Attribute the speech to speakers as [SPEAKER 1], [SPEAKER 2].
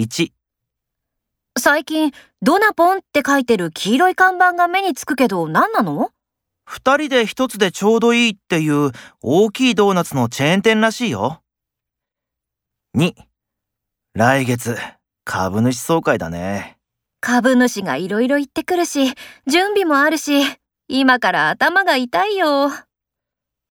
[SPEAKER 1] 1、
[SPEAKER 2] 最近、ドナポンって書いてる黄色い看板が目につくけど何なの？
[SPEAKER 1] 二人で一つでちょうどいいっていう大きいドーナツのチェーン店らしいよ。2、来月、株主総会だね。
[SPEAKER 2] 株主がいろいろ言ってくるし、準備もあるし、今から頭が痛いよ。